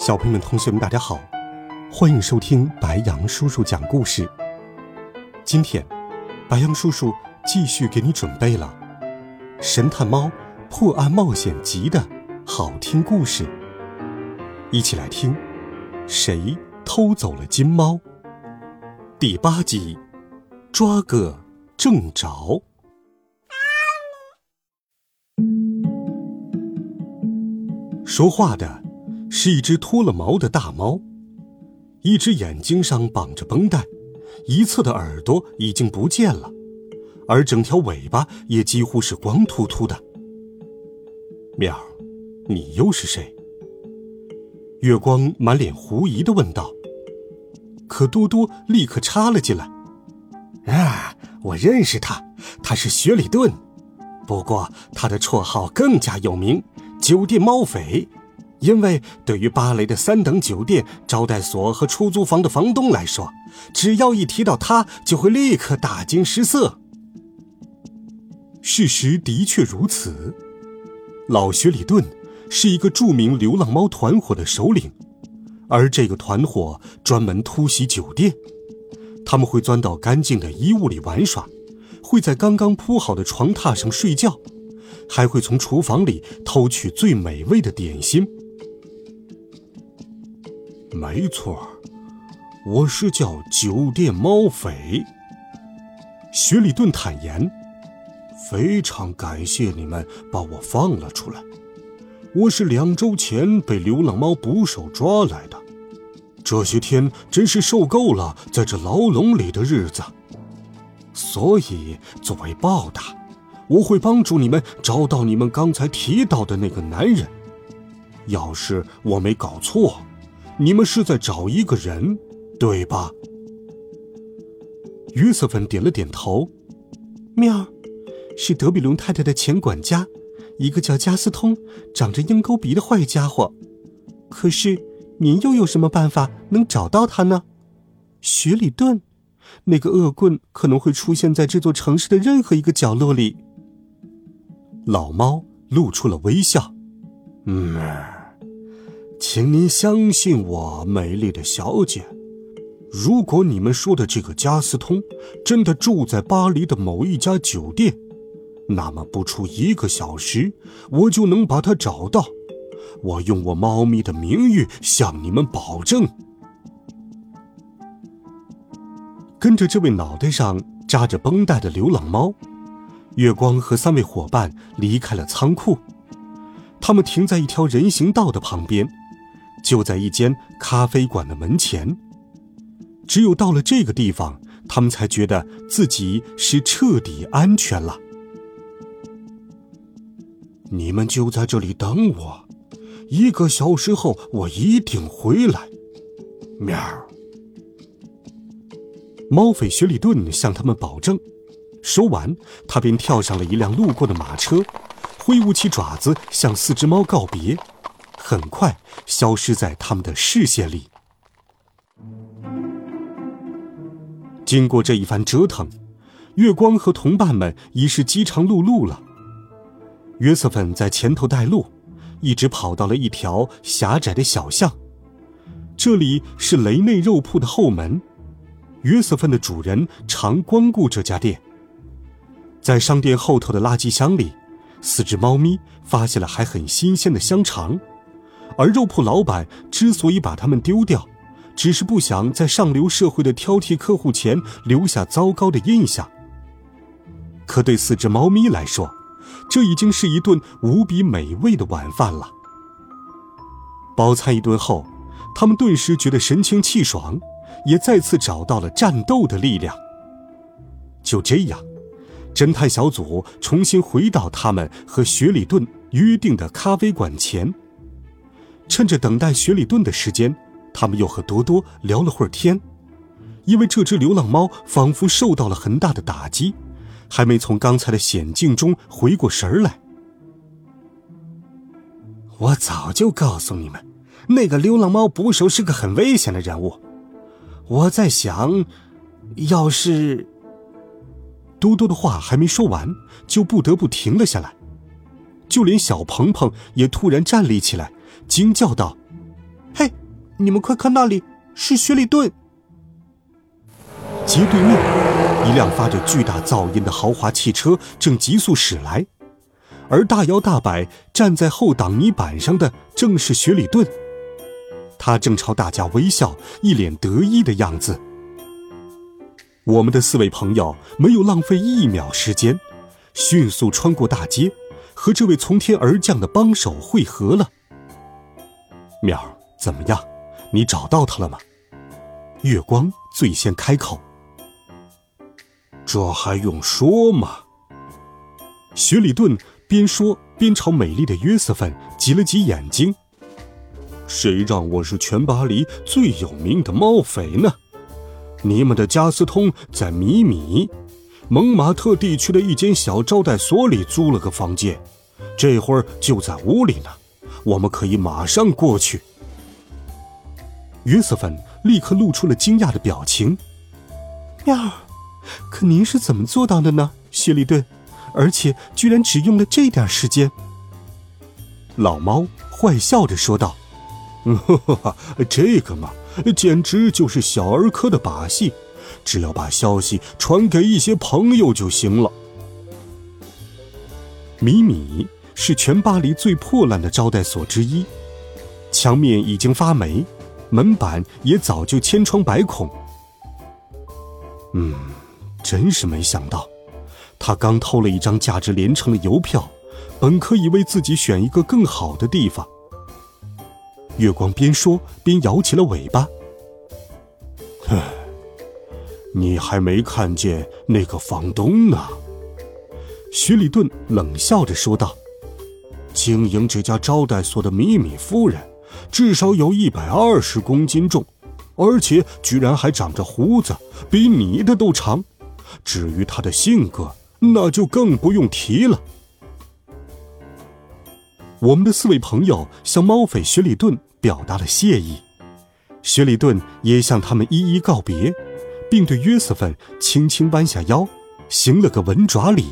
小朋友们、同学们，大家好，欢迎收听白杨叔叔讲故事。今天，白杨叔叔继续给你准备了《神探猫破案冒险集》的好听故事，一起来听。谁偷走了金猫？第八集，抓个正着。说话的。是一只脱了毛的大猫，一只眼睛上绑着绷带，一侧的耳朵已经不见了，而整条尾巴也几乎是光秃秃的。喵，你又是谁？月光满脸狐疑的问道。可多多立刻插了进来：“啊，我认识他，他是雪里顿，不过他的绰号更加有名——酒店猫匪。”因为对于巴雷的三等酒店、招待所和出租房的房东来说，只要一提到他，就会立刻大惊失色。事实的确如此，老雪里顿是一个著名流浪猫团伙的首领，而这个团伙专门突袭酒店，他们会钻到干净的衣物里玩耍，会在刚刚铺好的床榻上睡觉，还会从厨房里偷取最美味的点心。没错，我是叫酒店猫匪。雪里顿坦言：“非常感谢你们把我放了出来。我是两周前被流浪猫捕手抓来的，这些天真是受够了在这牢笼里的日子。所以作为报答，我会帮助你们找到你们刚才提到的那个男人。要是我没搞错。”你们是在找一个人，对吧？约瑟芬点了点头。喵，是德比龙太太的前管家，一个叫加斯通、长着鹰钩鼻的坏家伙。可是您又有什么办法能找到他呢？雪里顿，那个恶棍可能会出现在这座城市的任何一个角落里。老猫露出了微笑。嗯。请您相信我，美丽的小姐。如果你们说的这个加斯通真的住在巴黎的某一家酒店，那么不出一个小时，我就能把他找到。我用我猫咪的名誉向你们保证。跟着这位脑袋上扎着绷带的流浪猫，月光和三位伙伴离开了仓库。他们停在一条人行道的旁边。就在一间咖啡馆的门前。只有到了这个地方，他们才觉得自己是彻底安全了。你们就在这里等我，一个小时后我一定回来。喵！猫匪雪里顿向他们保证。说完，他便跳上了一辆路过的马车，挥舞起爪子向四只猫告别。很快消失在他们的视线里。经过这一番折腾，月光和同伴们已是饥肠辘辘了。约瑟芬在前头带路，一直跑到了一条狭窄的小巷。这里是雷内肉铺的后门，约瑟芬的主人常光顾这家店。在商店后头的垃圾箱里，四只猫咪发现了还很新鲜的香肠。而肉铺老板之所以把它们丢掉，只是不想在上流社会的挑剔客户前留下糟糕的印象。可对四只猫咪来说，这已经是一顿无比美味的晚饭了。饱餐一顿后，他们顿时觉得神清气爽，也再次找到了战斗的力量。就这样，侦探小组重新回到他们和雪里顿约定的咖啡馆前。趁着等待雪里顿的时间，他们又和多多聊了会儿天。因为这只流浪猫仿佛受到了很大的打击，还没从刚才的险境中回过神来。我早就告诉你们，那个流浪猫捕手是个很危险的人物。我在想，要是……多多的话还没说完，就不得不停了下来。就连小鹏鹏也突然站立起来，惊叫道：“嘿，你们快看，那里是雪里顿！”街对面，一辆发着巨大噪音的豪华汽车正急速驶来，而大摇大摆站在后挡泥板上的正是雪里顿。他正朝大家微笑，一脸得意的样子。我们的四位朋友没有浪费一秒时间，迅速穿过大街，和这位从天而降的帮手汇合了。淼，怎么样？你找到他了吗？月光最先开口。这还用说吗？雪里顿边说边朝美丽的约瑟芬挤了挤眼睛。谁让我是全巴黎最有名的猫匪呢？你们的加斯通在米米蒙马特地区的一间小招待所里租了个房间，这会儿就在屋里呢。我们可以马上过去。约瑟芬立刻露出了惊讶的表情。喵。可您是怎么做到的呢，谢里顿？而且居然只用了这点时间。老猫坏笑着说道：“ 这个嘛，简直就是小儿科的把戏，只要把消息传给一些朋友就行了。”米米是全巴黎最破烂的招待所之一，墙面已经发霉，门板也早就千疮百孔。嗯。真是没想到，他刚偷了一张价值连城的邮票，本可以为自己选一个更好的地方。月光边说边摇起了尾巴。哼，你还没看见那个房东呢？徐里顿冷笑着说道：“经营这家招待所的米米夫人，至少有一百二十公斤重，而且居然还长着胡子，比你的都长。”至于她的性格，那就更不用提了。我们的四位朋友向猫匪雪里顿表达了谢意，雪里顿也向他们一一告别，并对约瑟芬轻轻弯下腰，行了个吻爪礼。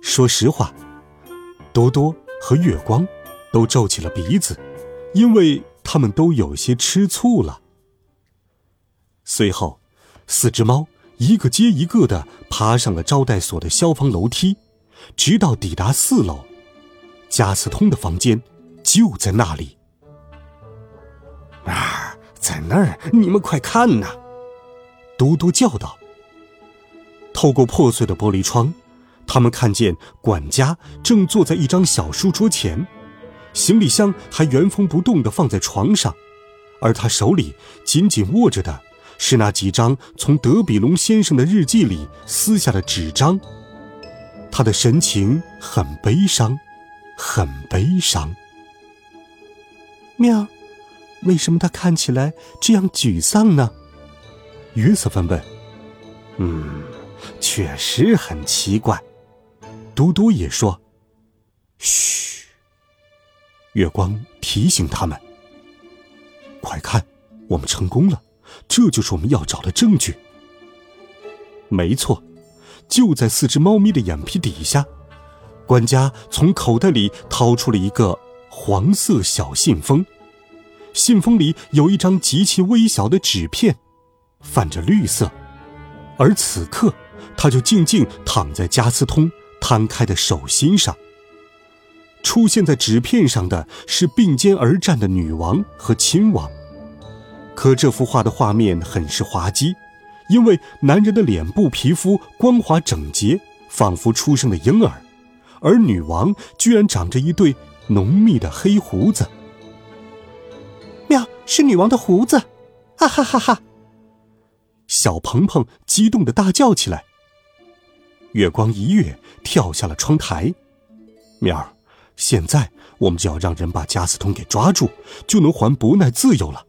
说实话，多多和月光都皱起了鼻子，因为他们都有些吃醋了。随后，四只猫。一个接一个的爬上了招待所的消防楼梯，直到抵达四楼，加斯通的房间就在那里。啊，在那儿！你们快看呐！嘟嘟叫道。透过破碎的玻璃窗，他们看见管家正坐在一张小书桌前，行李箱还原封不动的放在床上，而他手里紧紧握着的。是那几张从德比龙先生的日记里撕下的纸张。他的神情很悲伤，很悲伤。喵，为什么他看起来这样沮丧呢？约瑟芬问。嗯，确实很奇怪。嘟嘟也说。嘘。月光提醒他们：“快看，我们成功了。”这就是我们要找的证据。没错，就在四只猫咪的眼皮底下，管家从口袋里掏出了一个黄色小信封，信封里有一张极其微小的纸片，泛着绿色，而此刻，它就静静躺在加斯通摊开的手心上。出现在纸片上的是并肩而战的女王和亲王。可这幅画的画面很是滑稽，因为男人的脸部皮肤光滑整洁，仿佛出生的婴儿，而女王居然长着一对浓密的黑胡子。妙，是女王的胡子！哈哈哈哈！小鹏鹏激动的大叫起来。月光一跃跳下了窗台。面儿，现在我们就要让人把加斯通给抓住，就能还不奈自由了。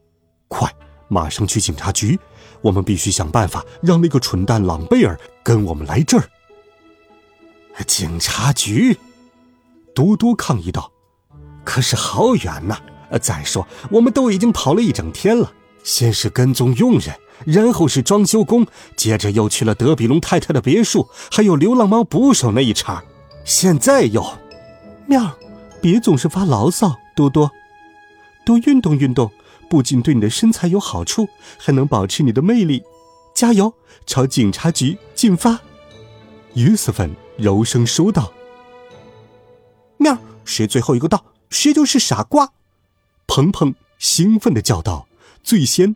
快，马上去警察局！我们必须想办法让那个蠢蛋朗贝尔跟我们来这儿。警察局，多多抗议道：“可是好远呐！再说，我们都已经跑了一整天了。先是跟踪佣人，然后是装修工，接着又去了德比龙太太的别墅，还有流浪猫捕手那一茬。现在又……妙，别总是发牢骚，多多，多运动运动，不仅对你的身材有好处，还能保持你的魅力。加油，朝警察局进发！”约瑟芬。柔声说道：“妙，谁最后一个到，谁就是傻瓜。”鹏鹏兴奋的叫道，最先